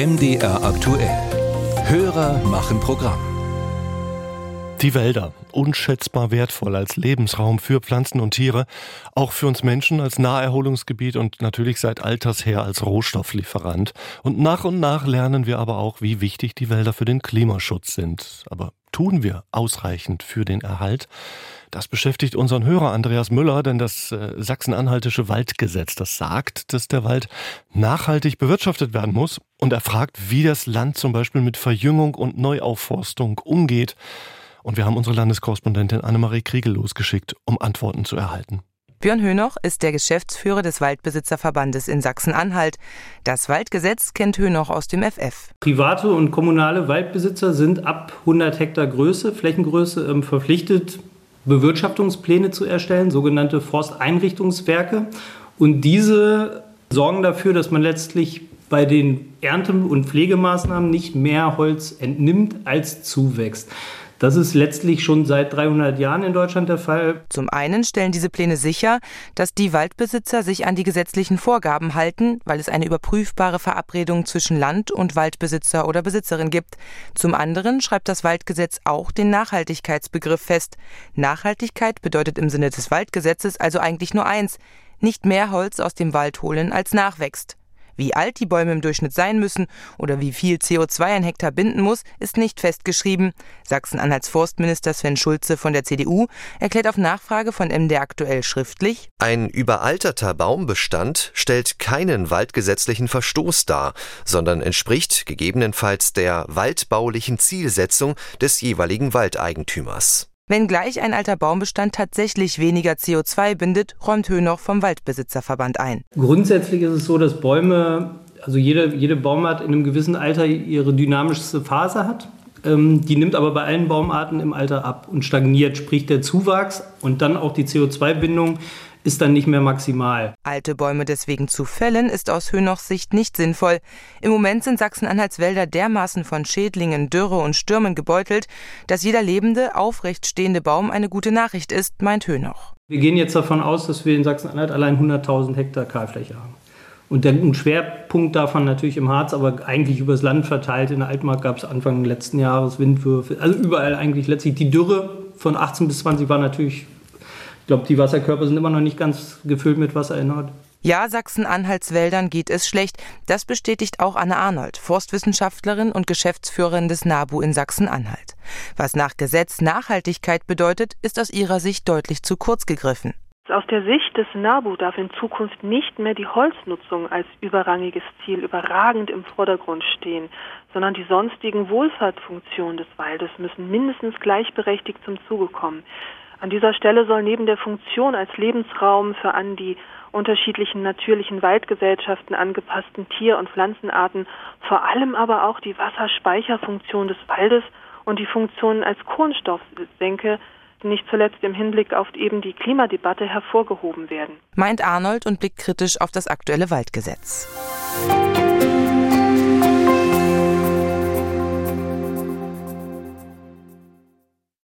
MDR aktuell. Hörer machen Programm. Die Wälder, unschätzbar wertvoll als Lebensraum für Pflanzen und Tiere, auch für uns Menschen als Naherholungsgebiet und natürlich seit alters her als Rohstofflieferant. Und nach und nach lernen wir aber auch, wie wichtig die Wälder für den Klimaschutz sind. Aber tun wir ausreichend für den Erhalt? Das beschäftigt unseren Hörer Andreas Müller, denn das äh, sachsen-anhaltische Waldgesetz, das sagt, dass der Wald nachhaltig bewirtschaftet werden muss. Und er fragt, wie das Land zum Beispiel mit Verjüngung und Neuaufforstung umgeht. Und wir haben unsere Landeskorrespondentin Annemarie Kriegel losgeschickt, um Antworten zu erhalten. Björn Hönoch ist der Geschäftsführer des Waldbesitzerverbandes in Sachsen-Anhalt. Das Waldgesetz kennt Hönoch aus dem FF. Private und kommunale Waldbesitzer sind ab 100 Hektar Größe, Flächengröße ähm, verpflichtet, Bewirtschaftungspläne zu erstellen, sogenannte Forsteinrichtungswerke. Und diese sorgen dafür, dass man letztlich bei den Ernte- und Pflegemaßnahmen nicht mehr Holz entnimmt, als zuwächst. Das ist letztlich schon seit 300 Jahren in Deutschland der Fall. Zum einen stellen diese Pläne sicher, dass die Waldbesitzer sich an die gesetzlichen Vorgaben halten, weil es eine überprüfbare Verabredung zwischen Land und Waldbesitzer oder Besitzerin gibt. Zum anderen schreibt das Waldgesetz auch den Nachhaltigkeitsbegriff fest. Nachhaltigkeit bedeutet im Sinne des Waldgesetzes also eigentlich nur eins, nicht mehr Holz aus dem Wald holen, als nachwächst. Wie alt die Bäume im Durchschnitt sein müssen oder wie viel CO2 ein Hektar binden muss, ist nicht festgeschrieben. Sachsen-Anhalts Forstminister Sven Schulze von der CDU erklärt auf Nachfrage von MD aktuell schriftlich: Ein überalterter Baumbestand stellt keinen waldgesetzlichen Verstoß dar, sondern entspricht gegebenenfalls der waldbaulichen Zielsetzung des jeweiligen Waldeigentümers. Wenngleich ein alter Baumbestand tatsächlich weniger CO2 bindet, räumt Höhnoch vom Waldbesitzerverband ein. Grundsätzlich ist es so, dass Bäume, also jede, jede Baumart in einem gewissen Alter ihre dynamischste Phase hat. Ähm, die nimmt aber bei allen Baumarten im Alter ab und stagniert, sprich der Zuwachs und dann auch die CO2-Bindung ist dann nicht mehr maximal. Alte Bäume deswegen zu fällen, ist aus Hönochs Sicht nicht sinnvoll. Im Moment sind Sachsen-Anhalts Wälder dermaßen von Schädlingen, Dürre und Stürmen gebeutelt, dass jeder lebende, aufrecht stehende Baum eine gute Nachricht ist, meint Hönoch. Wir gehen jetzt davon aus, dass wir in Sachsen-Anhalt allein 100.000 Hektar Kahlfläche haben. Und der Schwerpunkt davon natürlich im Harz, aber eigentlich übers Land verteilt. In der Altmark gab es Anfang letzten Jahres Windwürfe. Also überall eigentlich letztlich die Dürre von 18 bis 20 war natürlich glaube, die Wasserkörper sind immer noch nicht ganz gefüllt mit Wasser in Nord. Ja, Sachsen-Anhalts Wäldern geht es schlecht. Das bestätigt auch Anne Arnold, Forstwissenschaftlerin und Geschäftsführerin des NABU in Sachsen-Anhalt. Was nach Gesetz Nachhaltigkeit bedeutet, ist aus ihrer Sicht deutlich zu kurz gegriffen. Aus der Sicht des NABU darf in Zukunft nicht mehr die Holznutzung als überrangiges Ziel überragend im Vordergrund stehen, sondern die sonstigen Wohlfahrtfunktionen des Waldes müssen mindestens gleichberechtigt zum Zuge kommen. An dieser Stelle soll neben der Funktion als Lebensraum für an die unterschiedlichen natürlichen Waldgesellschaften angepassten Tier- und Pflanzenarten vor allem aber auch die Wasserspeicherfunktion des Waldes und die Funktion als Kohlenstoffsenke nicht zuletzt im Hinblick auf eben die Klimadebatte hervorgehoben werden. Meint Arnold und blickt kritisch auf das aktuelle Waldgesetz.